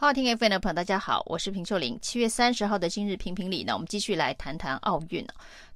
好听 FM 的朋友，大家好，我是平秀玲。七月三十号的今日评评理呢，我们继续来谈谈奥运。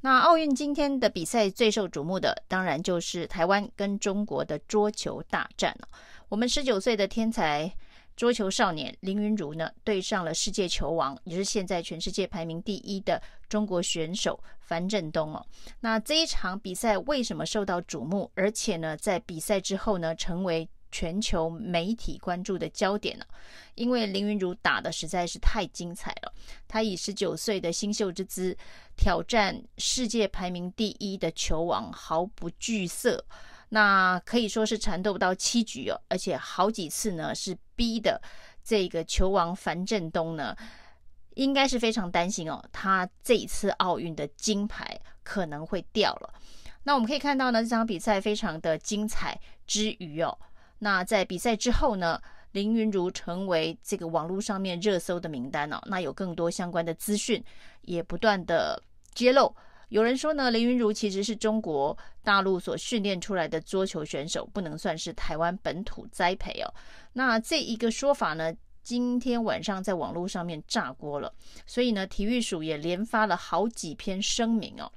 那奥运今天的比赛最受瞩目的，当然就是台湾跟中国的桌球大战了。我们十九岁的天才桌球少年林昀儒呢，对上了世界球王，也是现在全世界排名第一的中国选手樊振东哦。那这一场比赛为什么受到瞩目？而且呢，在比赛之后呢，成为全球媒体关注的焦点了，因为林昀儒打得实在是太精彩了。他以十九岁的新秀之姿挑战世界排名第一的球王，毫不惧色。那可以说是缠斗不到七局哦，而且好几次呢是逼的这个球王樊振东呢，应该是非常担心哦，他这一次奥运的金牌可能会掉了。那我们可以看到呢，这场比赛非常的精彩之余哦。那在比赛之后呢，林云如成为这个网络上面热搜的名单哦。那有更多相关的资讯也不断的揭露。有人说呢，林云如其实是中国大陆所训练出来的桌球选手，不能算是台湾本土栽培哦。那这一个说法呢，今天晚上在网络上面炸锅了。所以呢，体育署也连发了好几篇声明哦。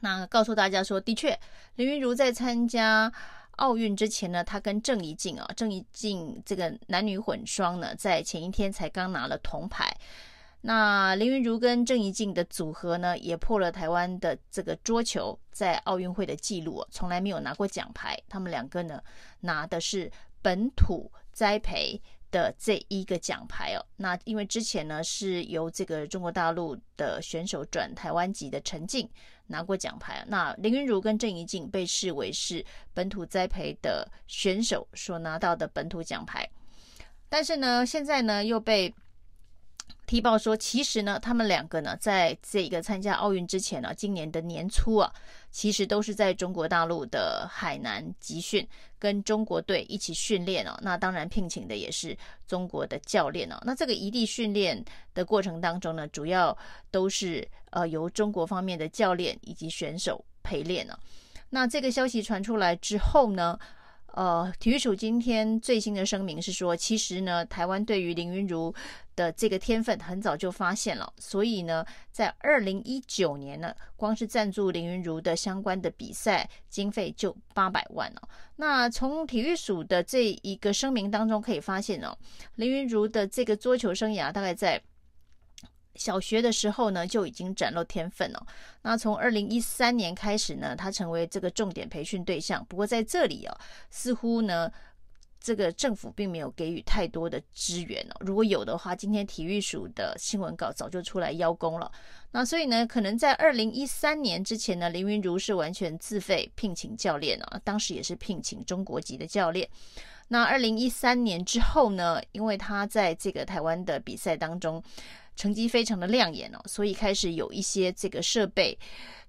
那告诉大家说，的确，林云如在参加。奥运之前呢，他跟郑怡静啊，郑怡静这个男女混双呢，在前一天才刚拿了铜牌。那林昀儒跟郑怡静的组合呢，也破了台湾的这个桌球在奥运会的记录，从来没有拿过奖牌。他们两个呢，拿的是本土栽培的这一个奖牌哦。那因为之前呢，是由这个中国大陆的选手转台湾籍的陈静。拿过奖牌，那林昀儒跟郑怡静被视为是本土栽培的选手所拿到的本土奖牌，但是呢，现在呢又被踢爆说，其实呢，他们两个呢，在这个参加奥运之前呢，今年的年初啊，其实都是在中国大陆的海南集训，跟中国队一起训练哦。那当然聘请的也是中国的教练哦。那这个异地训练的过程当中呢，主要都是呃由中国方面的教练以及选手陪练呢。那这个消息传出来之后呢，呃，体育署今天最新的声明是说，其实呢，台湾对于林云如的这个天分很早就发现了，所以呢，在二零一九年呢，光是赞助林云如的相关的比赛经费就八百万哦。那从体育署的这一个声明当中可以发现哦，林云如的这个桌球生涯大概在。小学的时候呢，就已经展露天分了。那从二零一三年开始呢，他成为这个重点培训对象。不过在这里哦，似乎呢，这个政府并没有给予太多的资源哦。如果有的话，今天体育署的新闻稿早就出来邀功了。那所以呢，可能在二零一三年之前呢，林云如是完全自费聘请教练啊，当时也是聘请中国籍的教练。那二零一三年之后呢，因为他在这个台湾的比赛当中。成绩非常的亮眼哦，所以开始有一些这个设备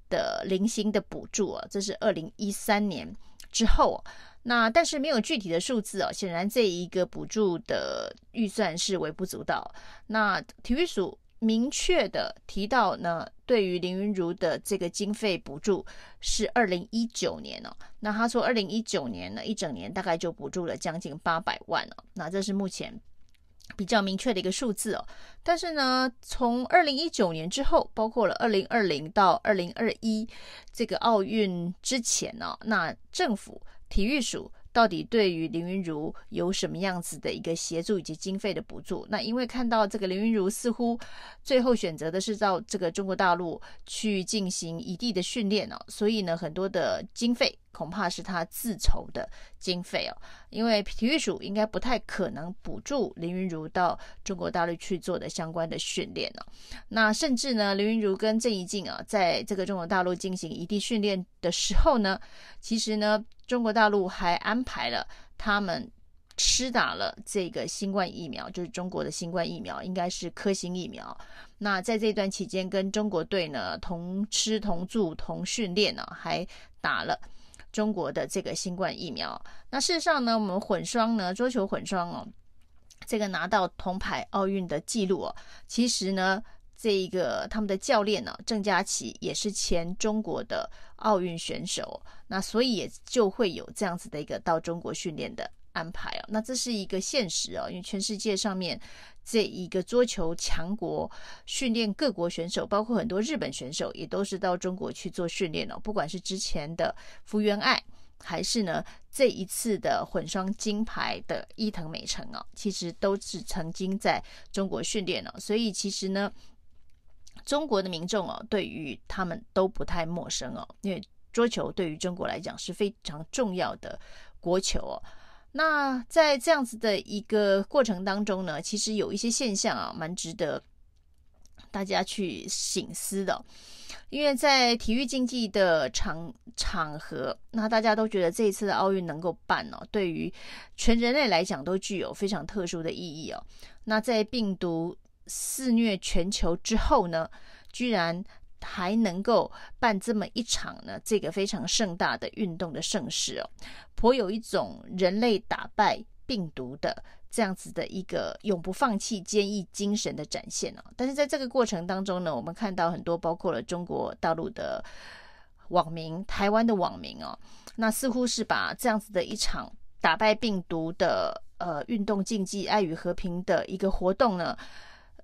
的零星的补助啊，这是二零一三年之后，那但是没有具体的数字哦，显然这一个补助的预算是微不足道。那体育署明确的提到呢，对于林昀儒的这个经费补助是二零一九年哦，那他说二零一九年呢，一整年大概就补助了将近八百万哦，那这是目前。比较明确的一个数字哦，但是呢，从二零一九年之后，包括了二零二零到二零二一这个奥运之前呢，那政府体育署。到底对于林云如有什么样子的一个协助以及经费的补助？那因为看到这个林云如似乎最后选择的是到这个中国大陆去进行异地的训练哦，所以呢，很多的经费恐怕是他自筹的经费哦。因为体育署应该不太可能补助林云如到中国大陆去做的相关的训练哦。那甚至呢，林云如跟郑怡静啊，在这个中国大陆进行异地训练的时候呢，其实呢。中国大陆还安排了他们施打了这个新冠疫苗，就是中国的新冠疫苗，应该是科兴疫苗。那在这段期间，跟中国队呢同吃同住同训练呢，还打了中国的这个新冠疫苗。那事实上呢，我们混双呢，桌球混双哦，这个拿到铜牌奥运的记录哦，其实呢。这一个他们的教练呢，郑佳琪也是前中国的奥运选手，那所以也就会有这样子的一个到中国训练的安排哦。那这是一个现实哦，因为全世界上面这一个桌球强国训练各国选手，包括很多日本选手，也都是到中国去做训练哦。不管是之前的福原爱，还是呢这一次的混双金牌的伊藤美诚哦，其实都是曾经在中国训练哦。所以其实呢，中国的民众哦，对于他们都不太陌生哦，因为。桌球对于中国来讲是非常重要的国球哦。那在这样子的一个过程当中呢，其实有一些现象啊，蛮值得大家去省思的。因为在体育竞技的场场合，那大家都觉得这一次的奥运能够办哦，对于全人类来讲都具有非常特殊的意义哦。那在病毒肆虐全球之后呢，居然。还能够办这么一场呢，这个非常盛大的运动的盛事哦，颇有一种人类打败病毒的这样子的一个永不放弃坚毅精神的展现哦。但是在这个过程当中呢，我们看到很多包括了中国大陆的网民、台湾的网民哦，那似乎是把这样子的一场打败病毒的呃运动竞技、爱与和平的一个活动呢，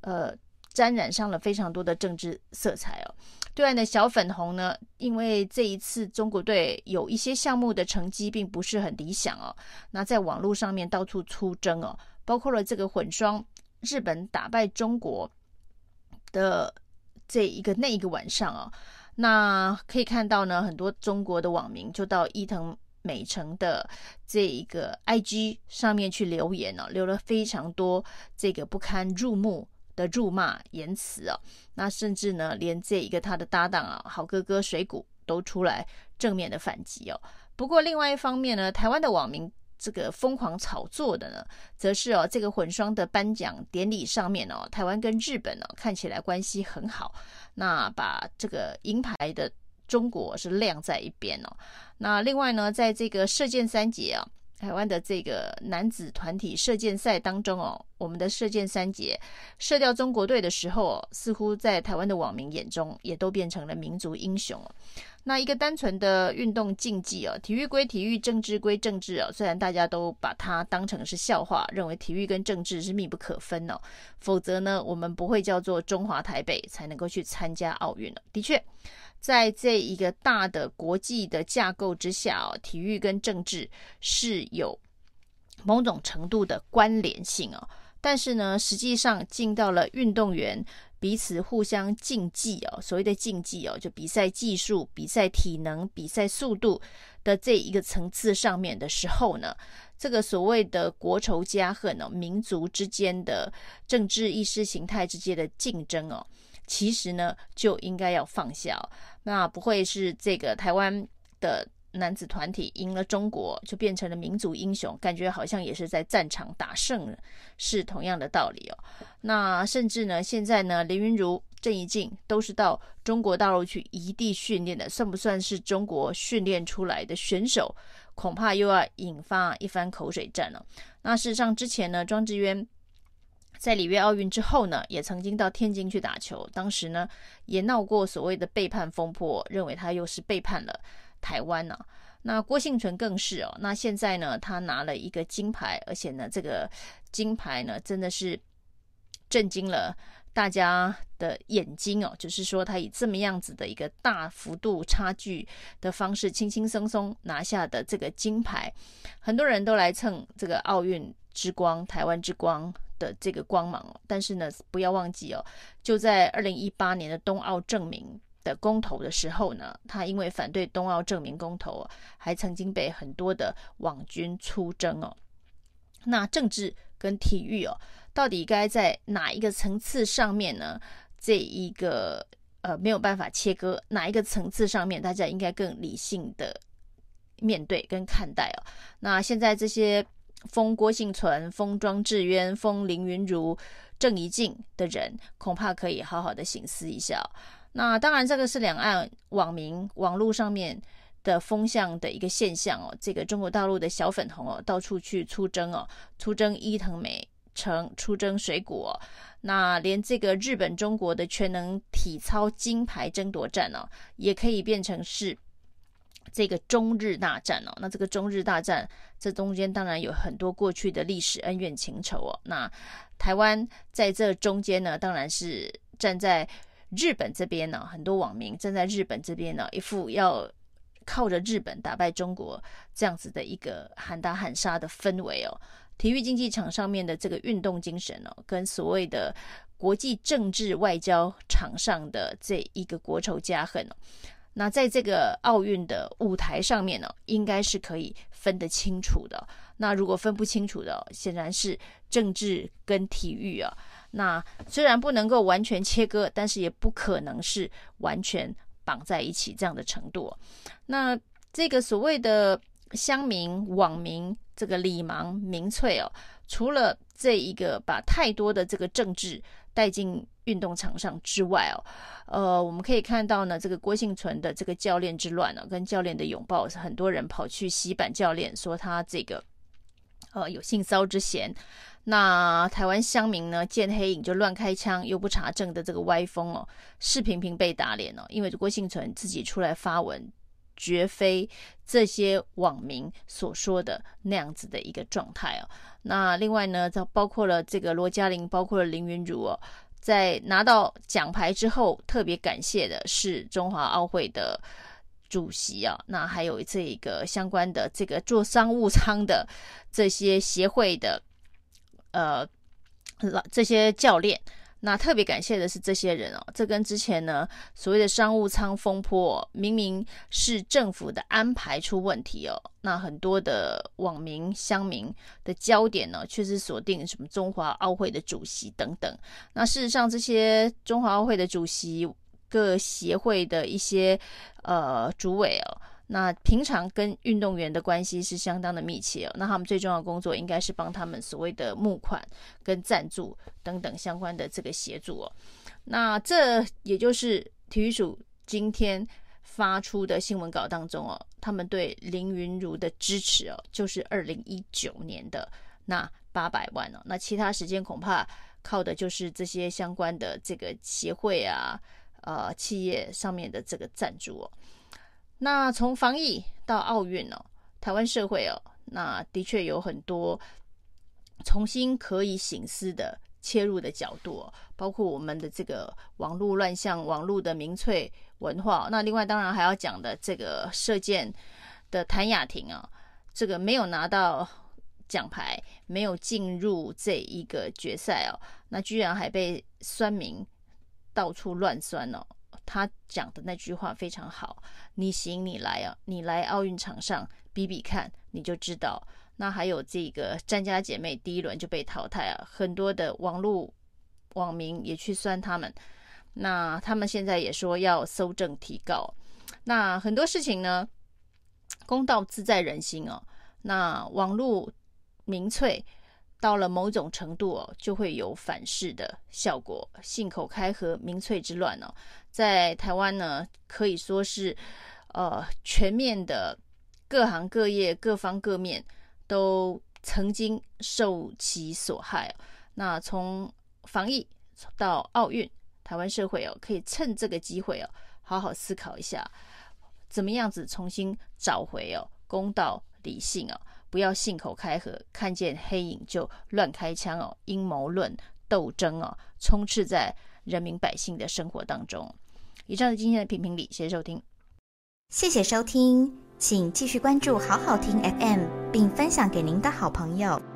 呃。沾染上了非常多的政治色彩哦。对岸的小粉红呢，因为这一次中国队有一些项目的成绩并不是很理想哦，那在网络上面到处出征哦，包括了这个混双日本打败中国的这一个那一个晚上哦，那可以看到呢，很多中国的网民就到伊藤美诚的这一个 IG 上面去留言哦，留了非常多这个不堪入目的辱骂言辞哦，那甚至呢，连这一个他的搭档啊，好哥哥水谷都出来正面的反击哦。不过另外一方面呢，台湾的网民这个疯狂炒作的呢，则是哦，这个混双的颁奖典礼上面哦，台湾跟日本呢看起来关系很好，那把这个银牌的中国是晾在一边哦。那另外呢，在这个射箭三杰啊。台湾的这个男子团体射箭赛当中哦，我们的射箭三杰射掉中国队的时候哦，似乎在台湾的网民眼中也都变成了民族英雄了。那一个单纯的运动竞技哦，体育归体育，政治归政治哦。虽然大家都把它当成是笑话，认为体育跟政治是密不可分哦，否则呢，我们不会叫做中华台北才能够去参加奥运了。的确。在这一个大的国际的架构之下哦，体育跟政治是有某种程度的关联性哦。但是呢，实际上进到了运动员彼此互相竞技哦，所谓的竞技哦，就比赛技术、比赛体能、比赛速度的这一个层次上面的时候呢，这个所谓的国仇家恨哦，民族之间的政治意识形态之间的竞争哦。其实呢，就应该要放下，那不会是这个台湾的男子团体赢了中国，就变成了民族英雄，感觉好像也是在战场打胜了，是同样的道理哦。那甚至呢，现在呢，林云如、郑怡静都是到中国大陆去移地训练的，算不算是中国训练出来的选手？恐怕又要引发一番口水战了。那事实上，之前呢，庄智渊。在里约奥运之后呢，也曾经到天津去打球，当时呢也闹过所谓的背叛风波，认为他又是背叛了台湾呢、啊。那郭幸存更是哦，那现在呢他拿了一个金牌，而且呢这个金牌呢真的是震惊了大家的眼睛哦，就是说他以这么样子的一个大幅度差距的方式，轻轻松松拿下的这个金牌，很多人都来蹭这个奥运之光，台湾之光。的这个光芒，但是呢，不要忘记哦，就在二零一八年的冬奥证明的公投的时候呢，他因为反对冬奥证明公投，还曾经被很多的网军出征哦。那政治跟体育哦，到底该在哪一个层次上面呢？这一个呃没有办法切割，哪一个层次上面大家应该更理性的面对跟看待哦。那现在这些。封郭幸存、封庄智渊、封林云如、郑怡静的人，恐怕可以好好的省思一下。那当然，这个是两岸网民网络上面的风向的一个现象哦。这个中国大陆的小粉红哦，到处去出征哦，出征伊藤美诚，出征水果。那连这个日本、中国的全能体操金牌争夺战哦，也可以变成是这个中日大战哦，那这个中日大战这中间当然有很多过去的历史恩怨情仇哦。那台湾在这中间呢，当然是站在日本这边呢，很多网民站在日本这边呢，一副要靠着日本打败中国这样子的一个喊打喊杀的氛围哦。体育竞技场上面的这个运动精神哦，跟所谓的国际政治外交场上的这一个国仇家恨哦。那在这个奥运的舞台上面呢，应该是可以分得清楚的。那如果分不清楚的，显然是政治跟体育啊。那虽然不能够完全切割，但是也不可能是完全绑在一起这样的程度。那这个所谓的乡民、网民，这个李芒、民粹哦，除了这一个把太多的这个政治带进运动场上之外哦，呃，我们可以看到呢，这个郭幸存的这个教练之乱呢、哦，跟教练的拥抱，很多人跑去洗版教练，说他这个呃有性骚之嫌。那台湾乡民呢，见黑影就乱开枪，又不查证的这个歪风哦，是频频被打脸哦，因为郭幸存自己出来发文。绝非这些网民所说的那样子的一个状态哦。那另外呢，包括了这个罗嘉玲，包括了林昀儒哦，在拿到奖牌之后，特别感谢的是中华奥会的主席啊。那还有这一个相关的这个做商务舱的这些协会的呃老这些教练。那特别感谢的是这些人哦，这跟之前呢所谓的商务舱风波，明明是政府的安排出问题哦，那很多的网民乡民的焦点呢，却是锁定什么中华奥会的主席等等。那事实上，这些中华奥会的主席、各协会的一些呃主委哦。那平常跟运动员的关系是相当的密切哦，那他们最重要的工作应该是帮他们所谓的募款跟赞助等等相关的这个协助哦。那这也就是体育署今天发出的新闻稿当中哦，他们对林云如的支持哦，就是二零一九年的那八百万哦，那其他时间恐怕靠的就是这些相关的这个协会啊、呃企业上面的这个赞助哦。那从防疫到奥运哦，台湾社会哦，那的确有很多重新可以省思的切入的角度哦，包括我们的这个网络乱象、网络的民粹文化。那另外当然还要讲的这个射箭的谭雅婷啊，这个没有拿到奖牌，没有进入这一个决赛哦，那居然还被酸民到处乱酸哦。他讲的那句话非常好，你行你来啊，你来奥运场上比比看，你就知道。那还有这个詹家姐妹第一轮就被淘汰啊，很多的网络网民也去酸他们。那他们现在也说要搜证提告。那很多事情呢，公道自在人心哦。那网络民粹。到了某种程度哦，就会有反噬的效果。信口开河、民粹之乱哦，在台湾呢，可以说是呃全面的各行各业、各方各面都曾经受其所害。那从防疫到奥运，台湾社会哦，可以趁这个机会哦，好好思考一下，怎么样子重新找回哦公道、理性哦。不要信口开河，看见黑影就乱开枪哦！阴谋论斗争哦，充斥在人民百姓的生活当中。以上是今天的评评理，谢谢收听，谢谢收听，请继续关注好好听 FM，并分享给您的好朋友。